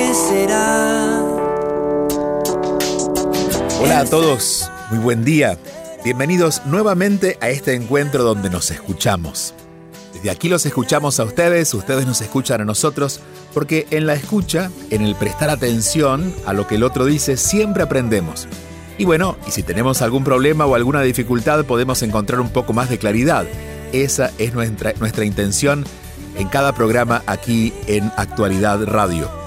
que será. Hola a todos, muy buen día. Bienvenidos nuevamente a este encuentro donde nos escuchamos. Desde aquí los escuchamos a ustedes, ustedes nos escuchan a nosotros, porque en la escucha, en el prestar atención a lo que el otro dice, siempre aprendemos. Y bueno, y si tenemos algún problema o alguna dificultad, podemos encontrar un poco más de claridad. Esa es nuestra, nuestra intención en cada programa aquí en Actualidad Radio.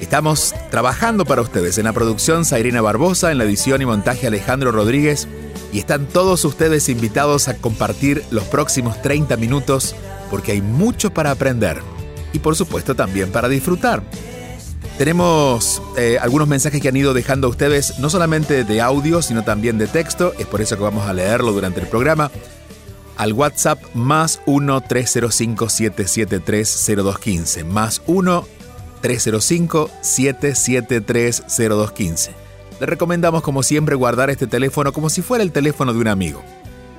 Estamos trabajando para ustedes en la producción Sairina Barbosa, en la edición y montaje Alejandro Rodríguez, y están todos ustedes invitados a compartir los próximos 30 minutos porque hay mucho para aprender y por supuesto también para disfrutar. Tenemos eh, algunos mensajes que han ido dejando ustedes, no solamente de audio, sino también de texto, es por eso que vamos a leerlo durante el programa, al WhatsApp más 1-305-773-0215, más 1-305-773-0215. Le recomendamos como siempre guardar este teléfono como si fuera el teléfono de un amigo.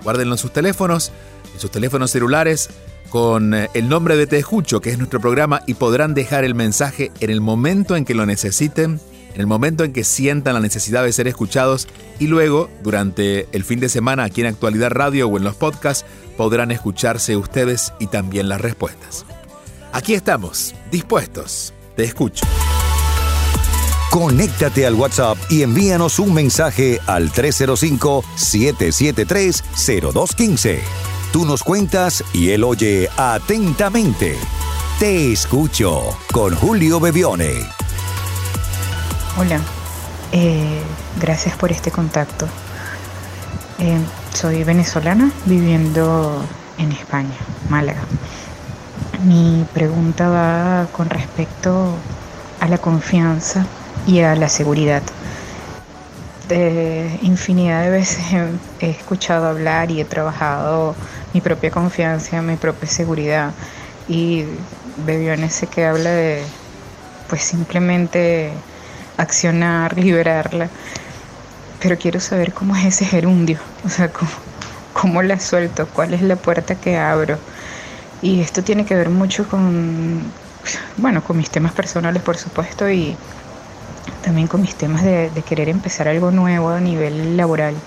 Guárdenlo en sus teléfonos, en sus teléfonos celulares, con eh, el nombre de Te Escucho, que es nuestro programa, y podrán dejar el mensaje en el momento en que lo necesiten, en el momento en que sientan la necesidad de ser escuchados, y luego, durante el fin de semana aquí en Actualidad Radio o en los podcasts, podrán escucharse ustedes y también las respuestas. Aquí estamos, dispuestos. Te escucho. Conéctate al WhatsApp y envíanos un mensaje al 305-773-0215. Tú nos cuentas y él oye atentamente. Te escucho con Julio Bebione. Hola, eh, gracias por este contacto. Eh, soy venezolana viviendo en España, Málaga. Mi pregunta va con respecto a la confianza y a la seguridad. De infinidad de veces he, escuchado hablar y he trabajado mi propia confianza, mi propia seguridad y Bebiones sé que habla de pues simplemente accionar, liberarla, pero quiero saber cómo es ese gerundio, o sea, cómo, cómo la suelto, cuál es la puerta que abro. Y esto tiene que ver mucho con, bueno, con mis temas personales, por supuesto, y también con mis temas de, de querer empezar algo nuevo a nivel laboral.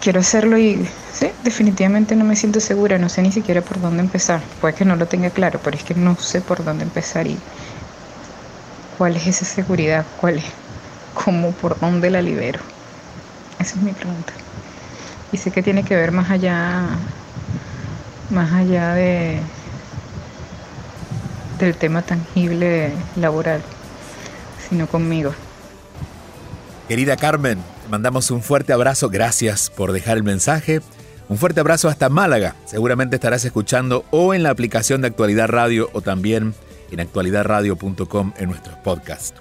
Quiero hacerlo y sí, definitivamente no me siento segura, no sé ni siquiera por dónde empezar. Puede que no lo tenga claro, pero es que no sé por dónde empezar y cuál es esa seguridad, cuál es, cómo, por dónde la libero. Esa es mi pregunta. Y sé que tiene que ver más allá, más allá de del tema tangible laboral sino conmigo. Querida Carmen, mandamos un fuerte abrazo, gracias por dejar el mensaje. Un fuerte abrazo hasta Málaga. Seguramente estarás escuchando o en la aplicación de Actualidad Radio o también en actualidadradio.com en nuestros podcasts.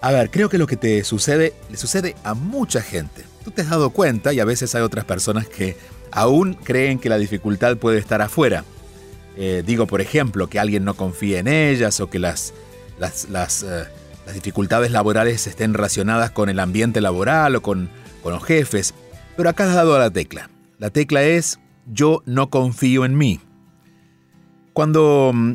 A ver, creo que lo que te sucede le sucede a mucha gente. Tú te has dado cuenta y a veces hay otras personas que aún creen que la dificultad puede estar afuera. Eh, digo, por ejemplo, que alguien no confía en ellas o que las, eh, dificultades laborales estén relacionadas con el ambiente laboral o con, con los jefes, pero acá has dado a la tecla. La tecla es yo no confío en mí. Cuando mm,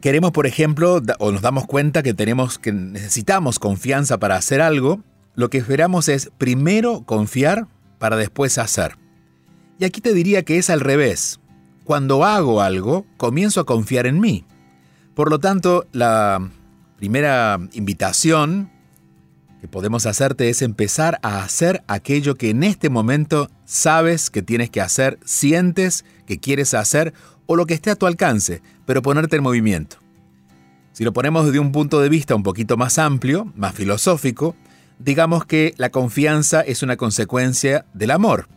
queremos, por ejemplo, o nos damos cuenta que tenemos que necesitamos confianza para hacer algo, lo que esperamos es primero confiar para después hacer. Y aquí te diría que es al revés. Cuando hago algo, comienzo a confiar en mí. Por lo tanto, la primera invitación que podemos hacerte es empezar a hacer aquello que en este momento sabes que tienes que hacer, sientes que quieres hacer o lo que esté a tu alcance, pero ponerte en movimiento. Si lo ponemos desde un punto de vista un poquito más amplio, más filosófico, digamos que la confianza es una consecuencia del amor.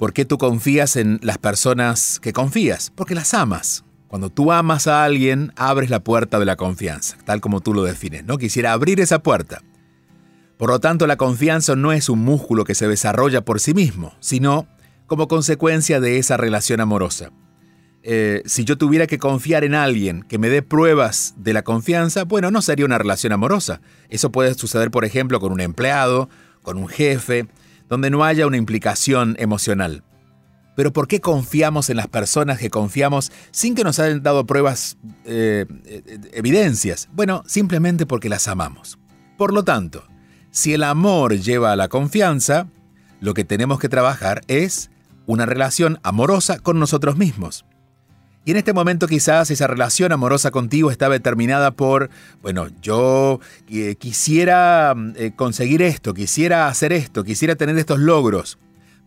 ¿Por qué tú confías en las personas que confías? Porque las amas. Cuando tú amas a alguien, abres la puerta de la confianza, tal como tú lo defines, ¿no? Quisiera abrir esa puerta. Por lo tanto, la confianza no es un músculo que se desarrolla por sí mismo, sino como consecuencia de esa relación amorosa. Eh, si yo tuviera que confiar en alguien que me dé pruebas de la confianza, bueno, no sería una relación amorosa. Eso puede suceder, por ejemplo, con un empleado, con un jefe, donde no haya una implicación emocional. Pero ¿por qué confiamos en las personas que confiamos sin que nos hayan dado pruebas, eh, eh, evidencias? Bueno, simplemente porque las amamos. Por lo tanto, si el amor lleva a la confianza, lo que tenemos que trabajar es una relación amorosa con nosotros mismos. Y en este momento quizás esa relación amorosa contigo está determinada por, bueno, yo eh, quisiera conseguir esto, quisiera hacer esto, quisiera tener estos logros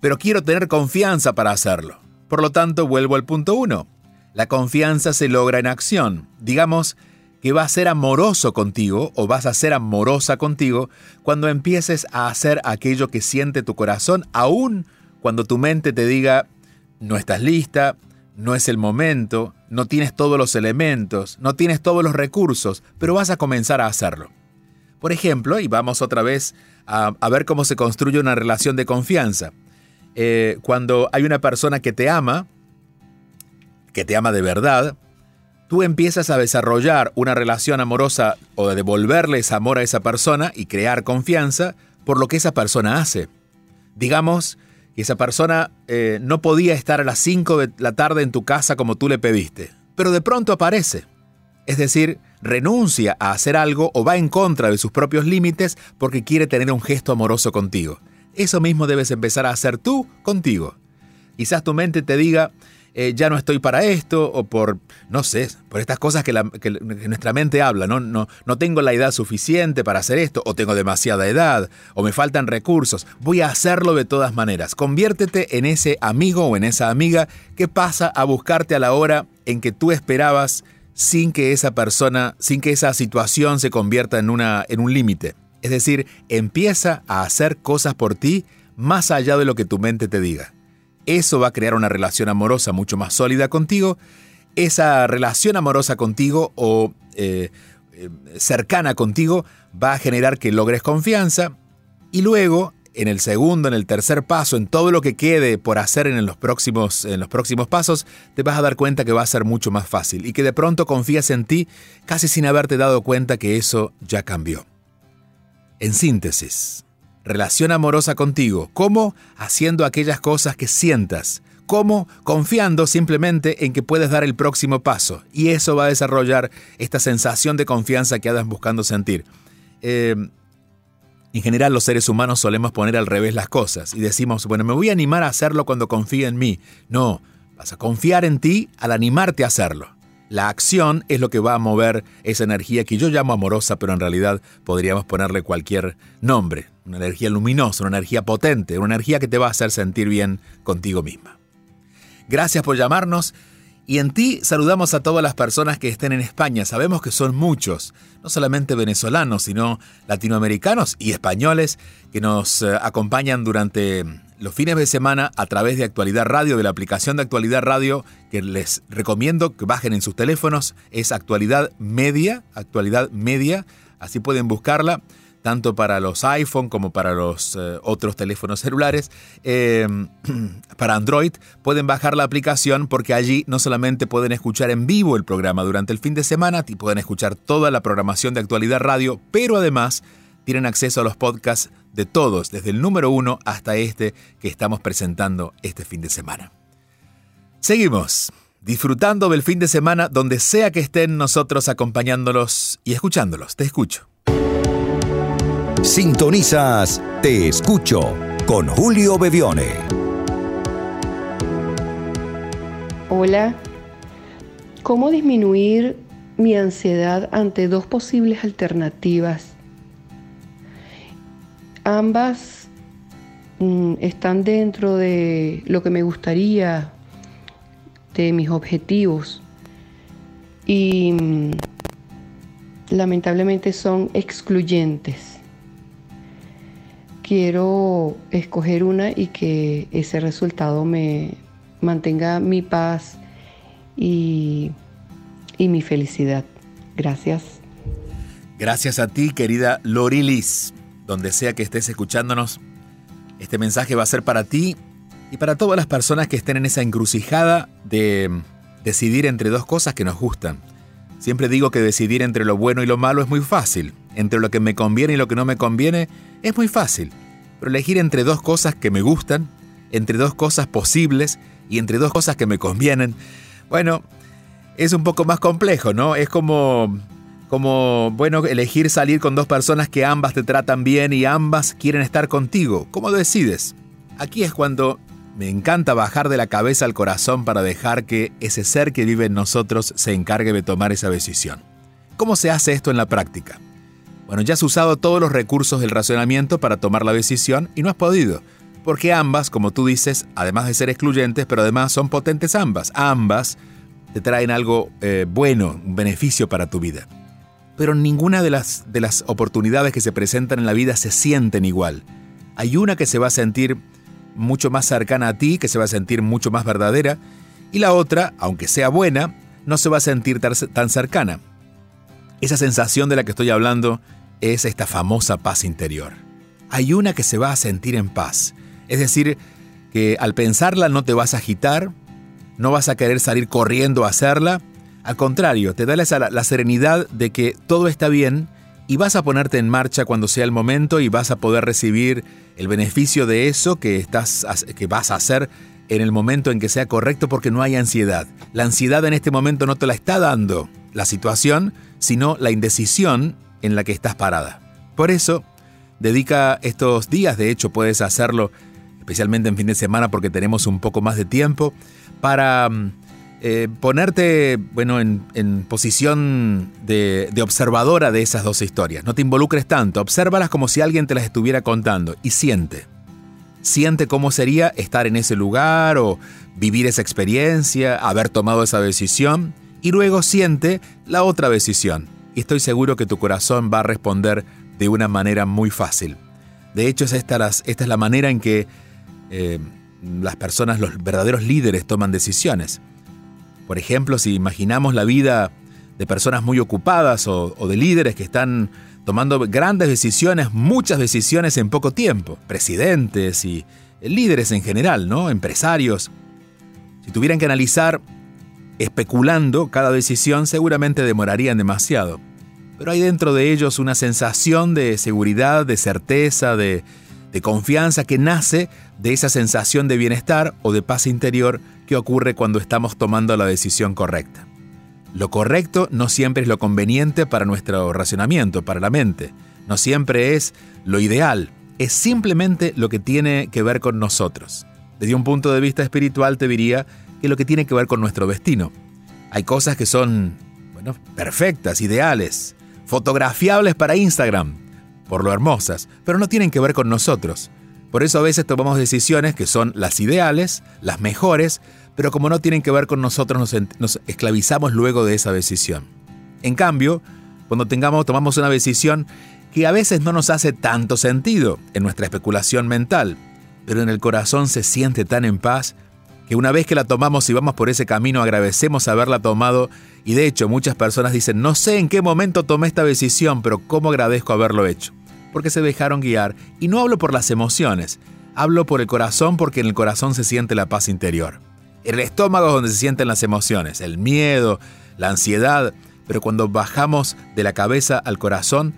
pero quiero tener confianza para hacerlo. Por lo tanto, vuelvo al punto 1. La confianza se logra en acción. Digamos que va a ser amoroso contigo o vas a ser amorosa contigo cuando empieces a hacer aquello que siente tu corazón, aun cuando tu mente te diga, no estás lista, no es el momento, no tienes todos los elementos, no tienes todos los recursos, pero vas a comenzar a hacerlo. Por ejemplo, y vamos otra vez a, ver cómo se construye una relación de confianza. Eh, cuando hay una persona que te ama, que te ama de verdad, tú empiezas a desarrollar una relación amorosa o de devolverle ese amor a esa persona y crear confianza por lo que esa persona hace. Digamos que esa persona eh, no podía estar a las 5 de la tarde en tu casa como tú le pediste, pero de pronto aparece. Es decir, renuncia a hacer algo o va en contra de sus propios límites porque quiere tener un gesto amoroso contigo. Eso mismo debes empezar a hacer tú contigo. Quizás tu mente te diga, eh, ya no estoy para esto, o por, no sé, por estas cosas que, nuestra mente habla, ¿no? No, no tengo la edad suficiente para hacer esto, o tengo demasiada edad, o me faltan recursos. Voy a hacerlo de todas maneras. Conviértete en ese amigo o en esa amiga que pasa a buscarte a la hora en que tú esperabas sin que esa persona, sin que esa situación se convierta en, una, en un límite. Es decir, empieza a hacer cosas por ti más allá de lo que tu mente te diga. Eso va a crear una relación amorosa mucho más sólida contigo. Esa relación amorosa contigo o eh, eh, cercana contigo va a generar que logres confianza y luego en el segundo, en el tercer paso, en todo lo que quede por hacer en los próximos, en los próximos pasos, te vas a dar cuenta que va a ser mucho más fácil y que de pronto confías en ti casi sin haberte dado cuenta que eso ya cambió. En síntesis, relación amorosa contigo. ¿Cómo? Haciendo aquellas cosas que sientas. ¿Cómo? Confiando simplemente en que puedes dar el próximo paso. Y eso va a desarrollar esta sensación de confianza que andas buscando sentir. Eh, en general los seres humanos solemos poner al revés las cosas y decimos, bueno, me voy a animar a hacerlo cuando confíe en mí. No, vas a confiar en ti al animarte a hacerlo. La acción es lo que va a mover esa energía que yo llamo amorosa, pero en realidad podríamos ponerle cualquier nombre. Una energía luminosa, una energía potente, una energía que te va a hacer sentir bien contigo misma. Gracias por llamarnos. Y en ti saludamos a todas las personas que estén en España. Sabemos que son muchos, no solamente venezolanos, sino latinoamericanos y españoles que nos eh, acompañan durante los fines de semana a través de Actualidad Radio, de la aplicación de Actualidad Radio, que les recomiendo que bajen en sus teléfonos, es Actualidad Media, Actualidad Media, así pueden buscarla, tanto para los iPhone como para los eh, otros teléfonos celulares. Eh, para Android pueden bajar la aplicación porque allí no solamente pueden escuchar en vivo el programa durante el fin de semana, y pueden escuchar toda la programación de Actualidad Radio, pero además tienen acceso a los podcasts de todos, desde el número uno hasta este que estamos presentando este fin de semana. Seguimos disfrutando del fin de semana donde sea que estén nosotros acompañándolos y escuchándolos. Te escucho. Sintonizas Te escucho con Julio Bevione. Hola. ¿Cómo disminuir mi ansiedad ante dos posibles alternativas Ambas mm, están dentro de lo que me gustaría, de mis objetivos. Y mm, lamentablemente son excluyentes. Quiero escoger una y que ese resultado me mantenga mi paz y y mi felicidad. Gracias. Gracias a ti, querida Lorilis. Donde sea que estés escuchándonos, este mensaje va a ser para ti y para todas las personas que estén en esa encrucijada de decidir entre dos cosas que nos gustan. Siempre digo que decidir entre lo bueno y lo malo es muy fácil. Entre lo que me conviene y lo que no me conviene es muy fácil. Pero elegir entre dos cosas que me gustan, entre dos cosas posibles y entre dos cosas que me convienen, bueno, es un poco más complejo, ¿no? Es como como, bueno, elegir salir con dos personas que ambas te tratan bien y ambas quieren estar contigo. ¿Cómo decides? Aquí es cuando me encanta bajar de la cabeza al corazón para dejar que ese ser que vive en nosotros se encargue de tomar esa decisión. ¿Cómo se hace esto en la práctica? Bueno, ya has usado todos los recursos del razonamiento para tomar la decisión y no has podido, porque ambas, como tú dices, además de ser excluyentes, pero además son potentes ambas, ambas te traen algo eh, bueno, un beneficio para tu vida pero ninguna de las, de las oportunidades que se presentan en la vida se sienten igual. Hay una que se va a sentir mucho más cercana a ti, que se va a sentir mucho más verdadera, y la otra, aunque sea buena, no se va a sentir tan cercana. Esa sensación de la que estoy hablando es esta famosa paz interior. Hay una que se va a sentir en paz, es decir, que al pensarla no te vas a agitar, no vas a querer salir corriendo a hacerla, al contrario, te da la, serenidad de que todo está bien y vas a ponerte en marcha cuando sea el momento y vas a poder recibir el beneficio de eso que, estás, que vas a hacer en el momento en que sea correcto porque no hay ansiedad. La ansiedad en este momento no te la está dando la situación, sino la indecisión en la que estás parada. Por eso, dedica estos días, de hecho puedes hacerlo especialmente en fin de semana porque tenemos un poco más de tiempo, para mm, eh, ponerte bueno, en, posición de, observadora de esas dos historias. No te involucres tanto, obsérvalas como si alguien te las estuviera contando y siente. Siente cómo sería estar en ese lugar o vivir esa experiencia, haber tomado esa decisión y luego siente la otra decisión. Y estoy seguro que tu corazón va a responder de una manera muy fácil. De hecho, esta, esta es la manera en que eh, las personas, los verdaderos líderes toman decisiones. Por ejemplo, si imaginamos la vida de personas muy ocupadas o, de líderes que están tomando grandes decisiones, muchas decisiones en poco tiempo, presidentes y líderes en general, ¿no? Empresarios. Si tuvieran que analizar especulando cada decisión, seguramente demorarían demasiado. Pero hay dentro de ellos una sensación de seguridad, de certeza, de, de confianza que nace de esa sensación de bienestar o de paz interior que ocurre cuando estamos tomando la decisión correcta. Lo correcto no siempre es lo conveniente para nuestro racionamiento, para la mente. No siempre es lo ideal. Es simplemente lo que tiene que ver con nosotros. Desde un punto de vista espiritual te diría que lo que tiene que ver con nuestro destino. Hay cosas que son, bueno, perfectas, ideales, fotografiables para Instagram, por lo hermosas, pero no tienen que ver con nosotros. Por eso a veces tomamos decisiones que son las ideales, las mejores, pero como no tienen que ver con nosotros nos, esclavizamos luego de esa decisión. En cambio, cuando tengamos, tomamos una decisión que a veces no nos hace tanto sentido en nuestra especulación mental, pero en el corazón se siente tan en paz que una vez que la tomamos y vamos por ese camino agradecemos haberla tomado y de hecho muchas personas dicen no sé en qué momento tomé esta decisión, pero cómo agradezco haberlo hecho porque se dejaron guiar. Y no hablo por las emociones, hablo por el corazón porque en el corazón se siente la paz interior. El estómago es donde se sienten las emociones, el miedo, la ansiedad, pero cuando bajamos de la cabeza al corazón,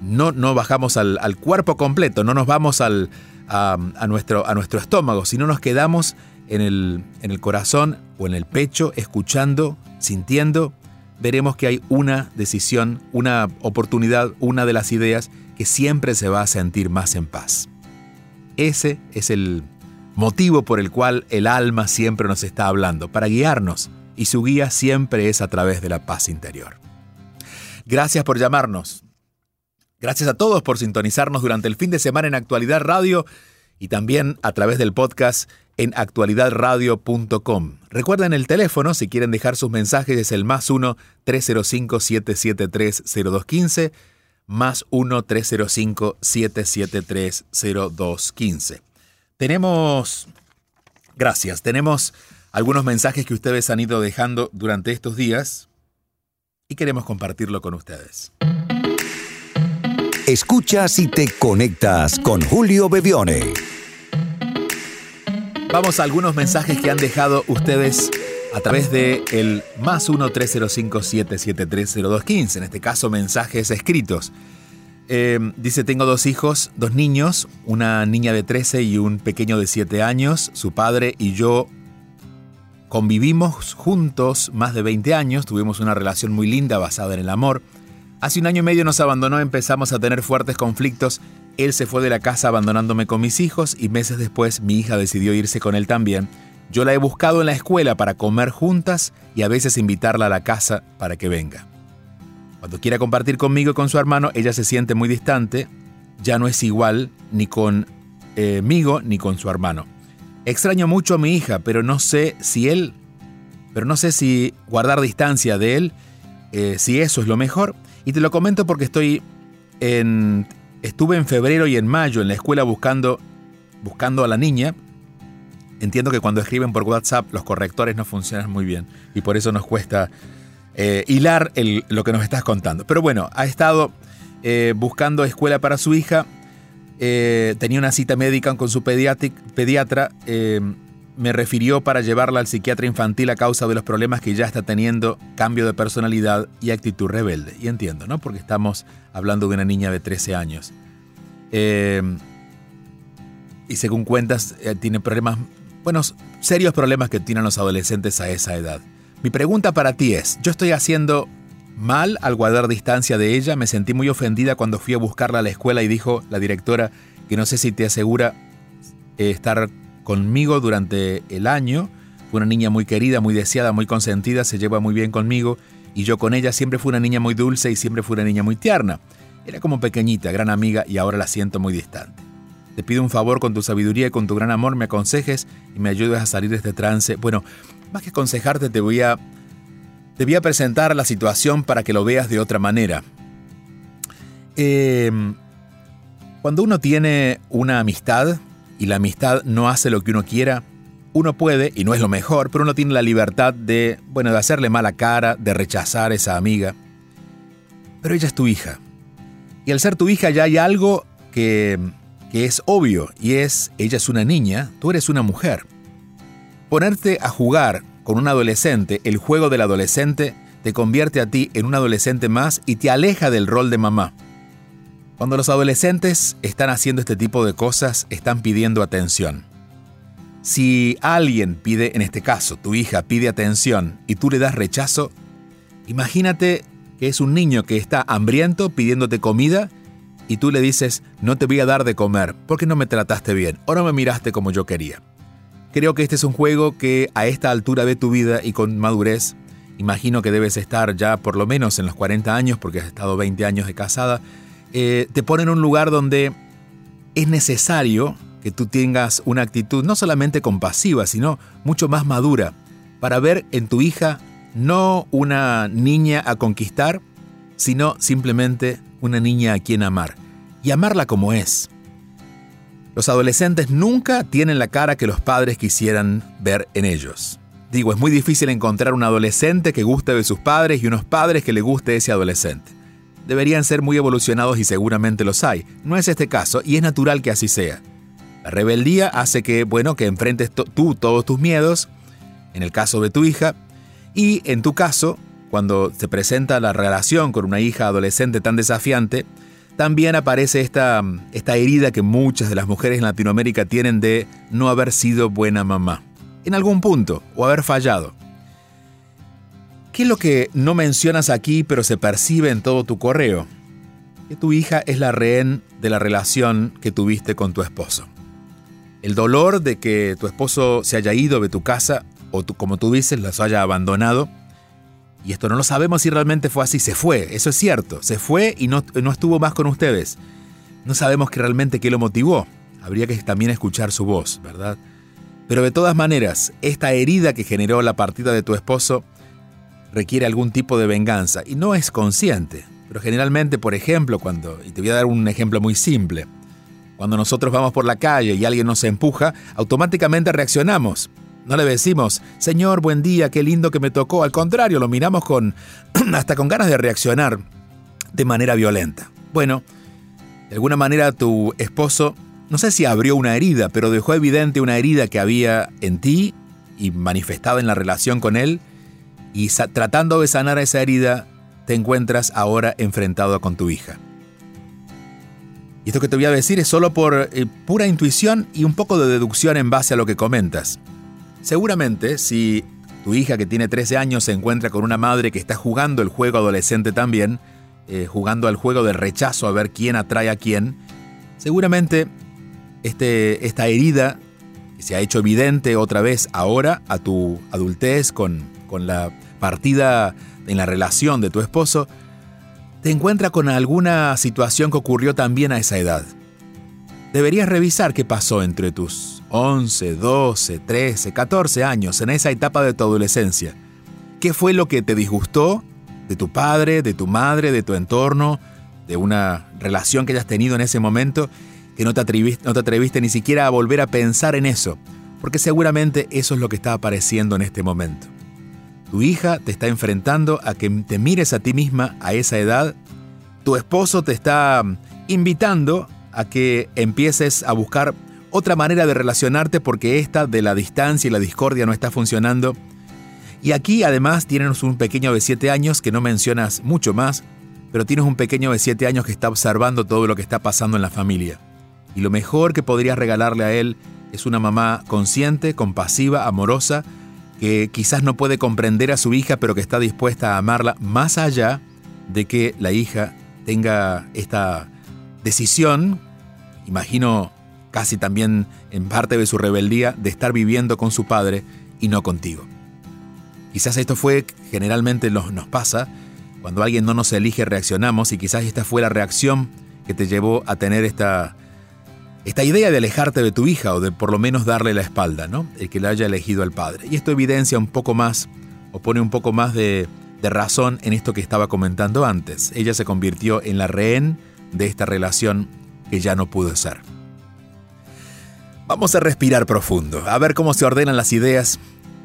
no, no bajamos al, cuerpo completo, no nos vamos al, a, nuestro, a nuestro estómago, sino nos quedamos en el, en el corazón o en el pecho, escuchando, sintiendo, veremos que hay una decisión, una oportunidad, una de las ideas que siempre se va a sentir más en paz. Ese es el motivo por el cual el alma siempre nos está hablando, para guiarnos, y su guía siempre es a través de la paz interior. Gracias por llamarnos. Gracias a todos por sintonizarnos durante el fin de semana en Actualidad Radio y también a través del podcast en actualidadradio.com. Recuerden el teléfono si quieren dejar sus mensajes es el más 1-305-773-0215 más 1-305-773-0215. Tenemos, gracias, tenemos algunos mensajes que ustedes han ido dejando durante estos días. y queremos compartirlo con ustedes. Escuchas y te conectas con Julio Bebione. Vamos a algunos mensajes que han dejado ustedes a través de el más 1-305-7730215, en este caso mensajes escritos. Eh, dice, tengo dos hijos, dos niños, una niña de 13 y un pequeño de 7 años. Su padre y yo convivimos juntos más de 20 años, tuvimos una relación muy linda basada en el amor. Hace un año y medio nos abandonó, empezamos a tener fuertes conflictos. Él se fue de la casa abandonándome con mis hijos y meses después mi hija decidió irse con él también. Yo la he buscado en la escuela para comer juntas y a veces invitarla a la casa para que venga. Cuando quiera compartir conmigo y con su hermano, ella se siente muy distante, ya no es igual ni conmigo eh, ni con su hermano. Extraño mucho a mi hija, pero no sé si él, pero no sé si guardar distancia de él, eh, si eso es lo mejor. Y te lo comento porque estoy en, estuve en febrero y en mayo en la escuela buscando, buscando a la niña. Entiendo que cuando escriben por WhatsApp los correctores no funcionan muy bien y por eso nos cuesta eh, hilar lo que nos estás contando. Pero bueno, ha estado eh, buscando escuela para su hija, eh, tenía una cita médica con su pediatra, me refirió para llevarla al psiquiatra infantil a causa de los problemas que ya está teniendo, cambio de personalidad y actitud rebelde. Y entiendo, ¿no? Porque estamos hablando de una niña de 13 años. y según cuentas, tiene problemas, bueno, serios problemas que tienen los adolescentes a esa edad. Mi pregunta para ti es, ¿yo estoy haciendo mal al guardar distancia de ella? Me sentí muy ofendida cuando fui a buscarla a la escuela y dijo la directora que no sé si te asegura eh, estar conmigo durante el año. Fue una niña muy querida, muy deseada, muy consentida, se lleva muy bien conmigo y yo con ella siempre fui una niña muy dulce y siempre fui una niña muy tierna. Era como pequeñita, gran amiga y ahora la siento muy distante. Te pido un favor con tu sabiduría y con tu gran amor me aconsejes y me ayudes a salir de este trance. Bueno, más que aconsejarte, te voy a, te voy a presentar la situación para que lo veas de otra manera. Em, cuando uno tiene una amistad y la amistad no hace lo que uno quiera, uno puede, y no es lo mejor, pero uno tiene la libertad de, bueno, de hacerle mala cara, de rechazar a esa amiga. Pero ella es tu hija. Y al ser tu hija ya hay algo que, que es obvio, y es, ella es una niña, tú eres una mujer. Ponerte a jugar con un adolescente, el juego del adolescente, te convierte a ti en un adolescente más y te aleja del rol de mamá. Cuando los adolescentes están haciendo este tipo de cosas, están pidiendo atención. Si alguien pide, en este caso, tu hija pide atención y tú le das rechazo, imagínate que es un niño que está hambriento pidiéndote comida y tú le dices, no te voy a dar de comer porque no me trataste bien o no me miraste como yo quería. Creo que este es un juego que a esta altura de tu vida y con madurez, imagino que debes estar ya por lo menos en los 40 años, porque has estado 20 años de casada, eh, te pone en un lugar donde es necesario que tú tengas una actitud no solamente compasiva, sino mucho más madura, para ver en tu hija no una niña a conquistar, sino simplemente una niña a quien amar, y amarla como es, los adolescentes nunca tienen la cara que los padres quisieran ver en ellos. Digo, es muy difícil encontrar un adolescente que guste de sus padres y unos padres que le guste ese adolescente. Deberían ser muy evolucionados y seguramente los hay. No es este caso y es natural que así sea. La rebeldía hace que, bueno, que enfrentes tú todos tus miedos, en el caso de tu hija, y en tu caso, cuando se presenta la relación con una hija adolescente tan desafiante, también aparece esta, esta herida que muchas de las mujeres en Latinoamérica tienen de no haber sido buena mamá, en algún punto, o haber fallado. ¿Qué es lo que no mencionas aquí pero se percibe en todo tu correo? Que tu hija es la rehén de la relación que tuviste con tu esposo. El dolor de que tu esposo se haya ido de tu casa o como tú dices, las haya abandonado, y esto no lo sabemos si realmente fue así, se fue, eso es cierto, se fue y no, no estuvo más con ustedes. No sabemos que realmente qué lo motivó, habría que también escuchar su voz, ¿verdad? Pero de todas maneras, esta herida que generó la partida de tu esposo requiere algún tipo de venganza y no es consciente. Pero generalmente, por ejemplo, cuando, y te voy a dar un ejemplo muy simple, cuando nosotros vamos por la calle y alguien nos empuja, automáticamente reaccionamos. No le decimos, Señor, buen día, qué lindo que me tocó. Al contrario, lo miramos con hasta con ganas de reaccionar de manera violenta. Bueno, de alguna manera tu esposo, no sé si abrió una herida, pero dejó evidente una herida que había en ti y manifestada en la relación con él, y tratando de sanar esa herida, te encuentras ahora enfrentado con tu hija. Y esto que te voy a decir es solo por eh, pura intuición y un poco de deducción en base a lo que comentas. Seguramente, si tu hija que tiene 13 años se encuentra con una madre que está jugando el juego adolescente también, eh, jugando al juego del rechazo a ver quién atrae a quién, seguramente este, esta herida que se ha hecho evidente otra vez ahora a tu adultez con, con la partida en la relación de tu esposo, te encuentra con alguna situación que ocurrió también a esa edad. Deberías revisar qué pasó entre tus 11, 12, 13, 14 años, en esa etapa de tu adolescencia. ¿Qué fue lo que te disgustó de tu padre, de tu madre, de tu entorno, de una relación que hayas tenido en ese momento, que no te, atreviste, no te atreviste ni siquiera a volver a pensar en eso? Porque seguramente eso es lo que está apareciendo en este momento. Tu hija te está enfrentando a que te mires a ti misma a esa edad. Tu esposo te está invitando a que empieces a buscar otra manera de relacionarte porque esta de la distancia y la discordia no está funcionando. Y aquí además tienes un pequeño de 7 años que no mencionas mucho más, pero tienes un pequeño de 7 años que está observando todo lo que está pasando en la familia. Y lo mejor que podrías regalarle a él es una mamá consciente, compasiva, amorosa, que quizás no puede comprender a su hija, pero que está dispuesta a amarla más allá de que la hija tenga esta decisión, imagino casi también en parte de su rebeldía de estar viviendo con su padre y no contigo. Quizás esto fue, generalmente nos, nos pasa, cuando alguien no nos elige reaccionamos y quizás esta fue la reacción que te llevó a tener esta, esta idea de alejarte de tu hija o de por lo menos darle la espalda, ¿no? El que le haya elegido al padre. Y esto evidencia un poco más o pone un poco más de, de razón en esto que estaba comentando antes. Ella se convirtió en la rehén de esta relación que ya no pudo ser. Vamos a respirar profundo, a ver cómo se ordenan las ideas,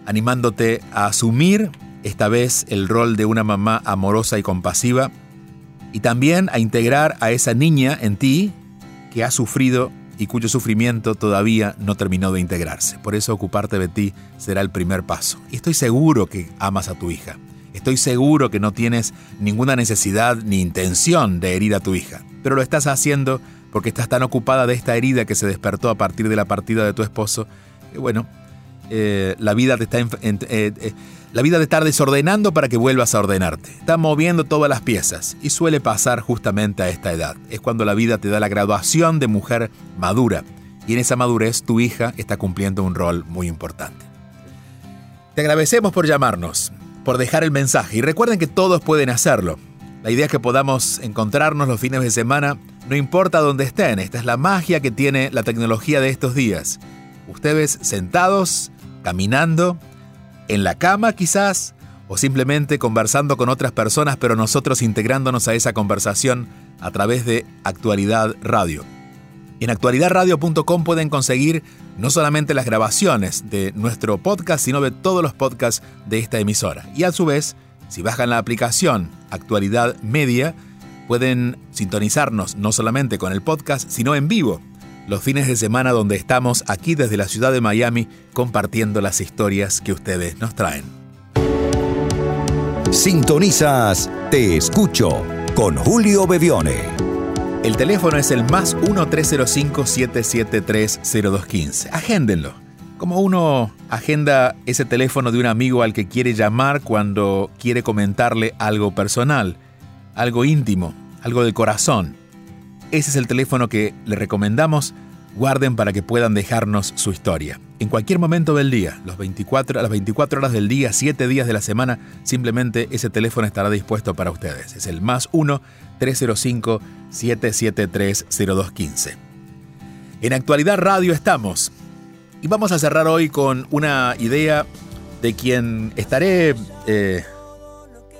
animándote a asumir esta vez el rol de una mamá amorosa y compasiva y también a integrar a esa niña en ti que ha sufrido y cuyo sufrimiento todavía no terminó de integrarse. Por eso ocuparte de ti será el primer paso. Y estoy seguro que amas a tu hija. Estoy seguro que no tienes ninguna necesidad ni intención de herir a tu hija, pero lo estás haciendo porque estás tan ocupada de esta herida que se despertó a partir de la partida de tu esposo, que bueno, eh, la, vida te está eh, eh, la vida te está desordenando para que vuelvas a ordenarte. Está moviendo todas las piezas y suele pasar justamente a esta edad. Es cuando la vida te da la graduación de mujer madura y en esa madurez tu hija está cumpliendo un rol muy importante. Te agradecemos por llamarnos, por dejar el mensaje y recuerden que todos pueden hacerlo. La idea es que podamos encontrarnos los fines de semana, no importa dónde estén. Esta es la magia que tiene la tecnología de estos días. Ustedes sentados, caminando, en la cama quizás, o simplemente conversando con otras personas, pero nosotros integrándonos a esa conversación a través de Actualidad Radio. En actualidadradio.com pueden conseguir no solamente las grabaciones de nuestro podcast, sino de todos los podcasts de esta emisora. Y a su vez, si bajan la aplicación Actualidad Media, pueden sintonizarnos no solamente con el podcast, sino en vivo, los fines de semana donde estamos aquí desde la ciudad de Miami compartiendo las historias que ustedes nos traen. Sintonizas Te Escucho con Julio Bevione. El teléfono es el más 1-305-773-0215. Agéndenlo como uno agenda ese teléfono de un amigo al que quiere llamar cuando quiere comentarle algo personal, algo íntimo, algo del corazón. Ese es el teléfono que le recomendamos guarden para que puedan dejarnos su historia. En cualquier momento del día, los 24, a las 24 horas del día, 7 días de la semana, simplemente ese teléfono estará dispuesto para ustedes. Es el más 1-305-773-0215. En Actualidad Radio estamos y vamos a cerrar hoy con una idea de quien estaré, eh,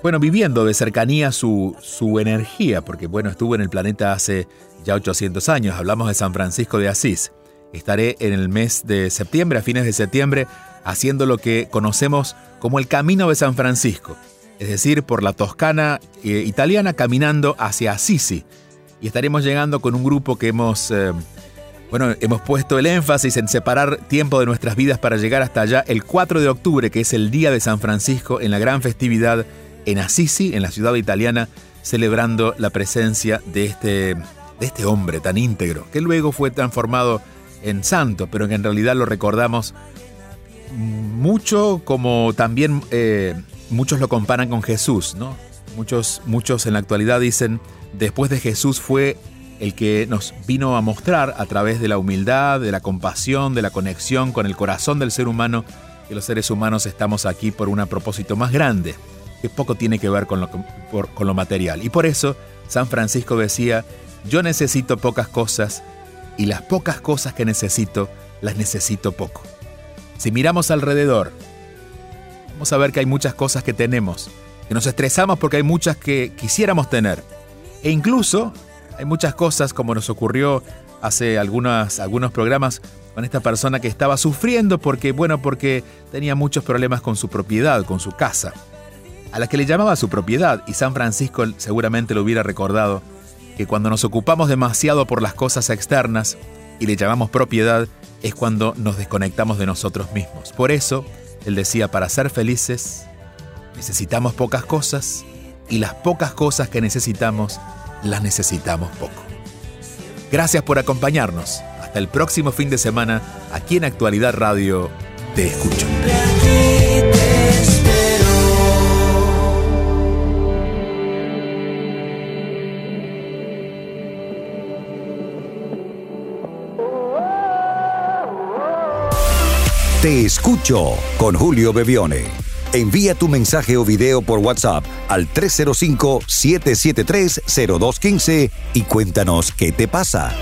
bueno, viviendo de cercanía su, su energía, porque bueno, estuvo en el planeta hace ya 800 años, hablamos de San Francisco de Asís. Estaré en el mes de septiembre, a fines de septiembre, haciendo lo que conocemos como el Camino de San Francisco, es decir, por la Toscana eh, italiana caminando hacia Assisi. Y estaremos llegando con un grupo que hemos, eh, bueno, hemos puesto el énfasis en separar tiempo de nuestras vidas para llegar hasta allá el 4 de octubre, que es el Día de San Francisco, en la gran festividad en Assisi, en la ciudad italiana, celebrando la presencia de este, de este hombre tan íntegro, que luego fue transformado en santo, pero que en realidad lo recordamos mucho como también eh, muchos lo comparan con Jesús, ¿no? Muchos, muchos en la actualidad dicen, después de Jesús fue el que nos vino a mostrar a través de la humildad, de la compasión, de la conexión con el corazón del ser humano, que los seres humanos estamos aquí por un propósito más grande, que poco tiene que ver con lo, con lo material. Y por eso San Francisco decía, yo necesito pocas cosas y las pocas cosas que necesito, las necesito poco. Si miramos alrededor, vamos a ver que hay muchas cosas que tenemos, que nos estresamos porque hay muchas que quisiéramos tener. E incluso hay muchas cosas como nos ocurrió hace algunas, algunos programas con esta persona que estaba sufriendo porque, bueno, porque tenía muchos problemas con su propiedad, con su casa, a la que le llamaba su propiedad, y San Francisco seguramente lo hubiera recordado, que cuando nos ocupamos demasiado por las cosas externas y le llamamos propiedad, es cuando nos desconectamos de nosotros mismos. Por eso, él decía, para ser felices necesitamos pocas cosas y las pocas cosas que necesitamos las necesitamos poco. Gracias por acompañarnos. Hasta el próximo fin de semana aquí en Actualidad Radio. Te escucho. Te escucho con Julio Bebione. Envía tu mensaje o video por WhatsApp al 305-773-0215 y cuéntanos qué te pasa.